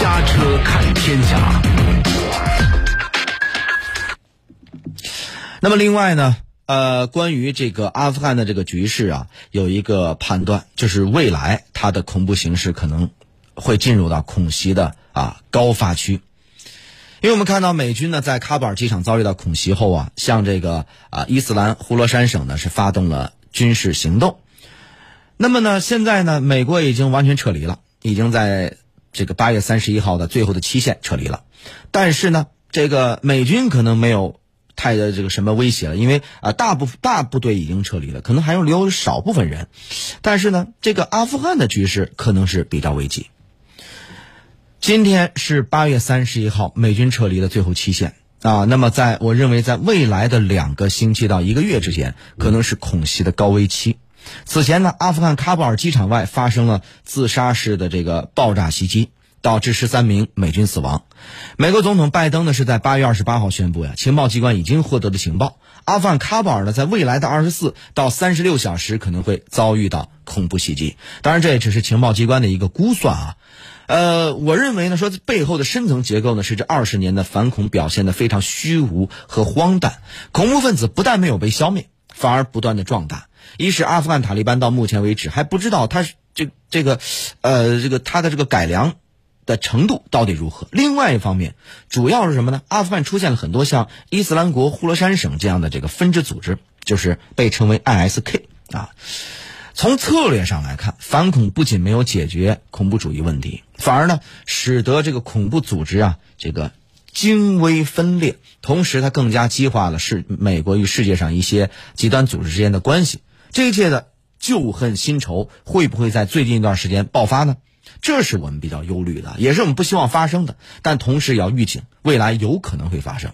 家车看天下。那么另外呢，呃，关于这个阿富汗的这个局势啊，有一个判断，就是未来它的恐怖形势可能会进入到恐袭的啊高发区。因为我们看到美军呢在喀布尔机场遭遇到恐袭后啊，向这个啊伊斯兰呼罗珊省呢是发动了军事行动。那么呢，现在呢，美国已经完全撤离了，已经在这个八月三十一号的最后的期限撤离了。但是呢，这个美军可能没有太的这个什么威胁了，因为啊大部大部队已经撤离了，可能还有留少部分人。但是呢，这个阿富汗的局势可能是比较危急。今天是八月三十一号，美军撤离的最后期限啊。那么，在我认为，在未来的两个星期到一个月之间，可能是恐袭的高危期。此前呢，阿富汗喀布尔机场外发生了自杀式的这个爆炸袭击，导致十三名美军死亡。美国总统拜登呢是在八月二十八号宣布呀，情报机关已经获得的情报，阿富汗喀布尔呢在未来的二十四到三十六小时可能会遭遇到恐怖袭击。当然，这也只是情报机关的一个估算啊。呃，我认为呢，说背后的深层结构呢，是这二十年的反恐表现的非常虚无和荒诞。恐怖分子不但没有被消灭，反而不断的壮大。一是阿富汗塔利班到目前为止还不知道他这这个，呃，这个他的这个改良的程度到底如何。另外一方面，主要是什么呢？阿富汗出现了很多像伊斯兰国呼罗珊省这样的这个分支组织，就是被称为 ISK 啊。从策略上来看，反恐不仅没有解决恐怖主义问题，反而呢，使得这个恐怖组织啊，这个精微分裂，同时它更加激化了世美国与世界上一些极端组织之间的关系。这一切的旧恨新仇会不会在最近一段时间爆发呢？这是我们比较忧虑的，也是我们不希望发生的。但同时也要预警，未来有可能会发生。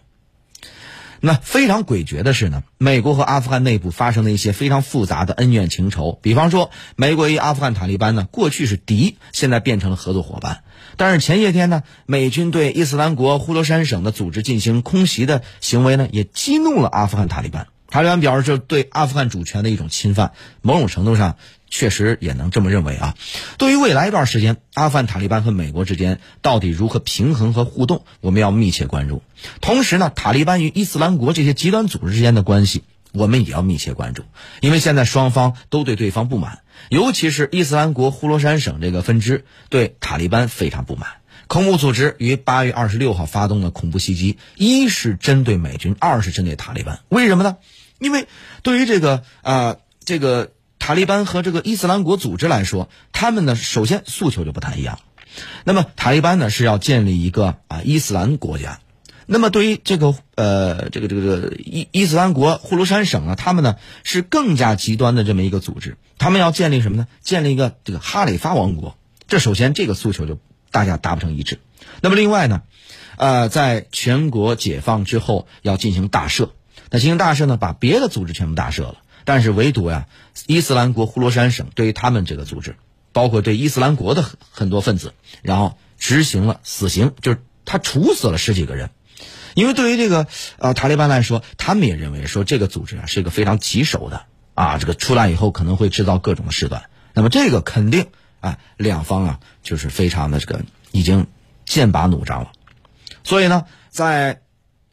那非常诡谲的是呢，美国和阿富汗内部发生的一些非常复杂的恩怨情仇。比方说，美国与阿富汗塔利班呢，过去是敌，现在变成了合作伙伴。但是前些天呢，美军对伊斯兰国呼罗珊省的组织进行空袭的行为呢，也激怒了阿富汗塔利班。塔利班表示，这对阿富汗主权的一种侵犯，某种程度上。确实也能这么认为啊。对于未来一段时间，阿富汗塔利班和美国之间到底如何平衡和互动，我们要密切关注。同时呢，塔利班与伊斯兰国这些极端组织之间的关系，我们也要密切关注。因为现在双方都对对方不满，尤其是伊斯兰国呼罗珊省这个分支对塔利班非常不满。恐怖组织于八月二十六号发动了恐怖袭击，一是针对美军，二是针对塔利班。为什么呢？因为对于这个啊，这个。塔利班和这个伊斯兰国组织来说，他们呢首先诉求就不太一样。那么塔利班呢是要建立一个啊伊斯兰国家，那么对于这个呃这个这个伊伊斯兰国呼卢山省啊，他们呢是更加极端的这么一个组织，他们要建立什么呢？建立一个这个哈里发王国。这首先这个诉求就大家达不成一致。那么另外呢，呃，在全国解放之后要进行大赦，那进行大赦呢，把别的组织全部大赦了。但是唯独呀，伊斯兰国呼罗珊省对于他们这个组织，包括对伊斯兰国的很多分子，然后执行了死刑，就是他处死了十几个人。因为对于这个呃塔利班来说，他们也认为说这个组织啊是一个非常棘手的啊，这个出来以后可能会制造各种的事端。那么这个肯定啊，两方啊就是非常的这个已经剑拔弩张了。所以呢，在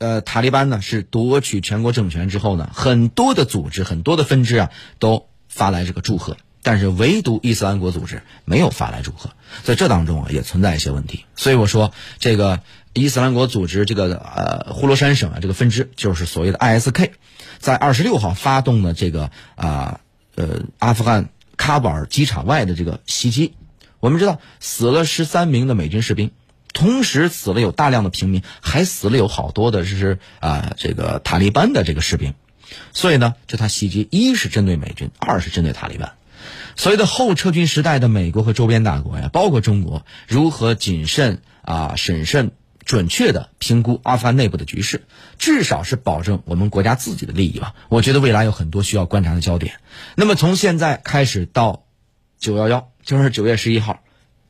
呃，塔利班呢是夺取全国政权之后呢，很多的组织、很多的分支啊，都发来这个祝贺，但是唯独伊斯兰国组织没有发来祝贺，在这当中啊也存在一些问题。所以我说，这个伊斯兰国组织这个呃呼罗珊省啊这个分支，就是所谓的 ISK，在二十六号发动了这个啊呃阿富汗喀布尔机场外的这个袭击，我们知道死了十三名的美军士兵。同时死了有大量的平民，还死了有好多的是啊这个塔利班的这个士兵，所以呢，这他袭击一是针对美军，二是针对塔利班。所谓的后撤军时代的美国和周边大国呀，包括中国，如何谨慎啊审慎准确的评估阿富汗内部的局势，至少是保证我们国家自己的利益吧。我觉得未来有很多需要观察的焦点。那么从现在开始到九幺幺，就是九月十一号，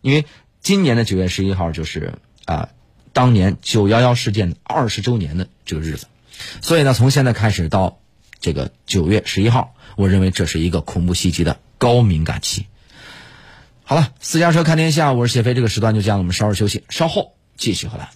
因为。今年的九月十一号就是啊，当年九幺幺事件二十周年的这个日子，所以呢，从现在开始到这个九月十一号，我认为这是一个恐怖袭击的高敏感期。好了，私家车看天下，我是谢飞，这个时段就这样，我们稍事休息，稍后继续回来。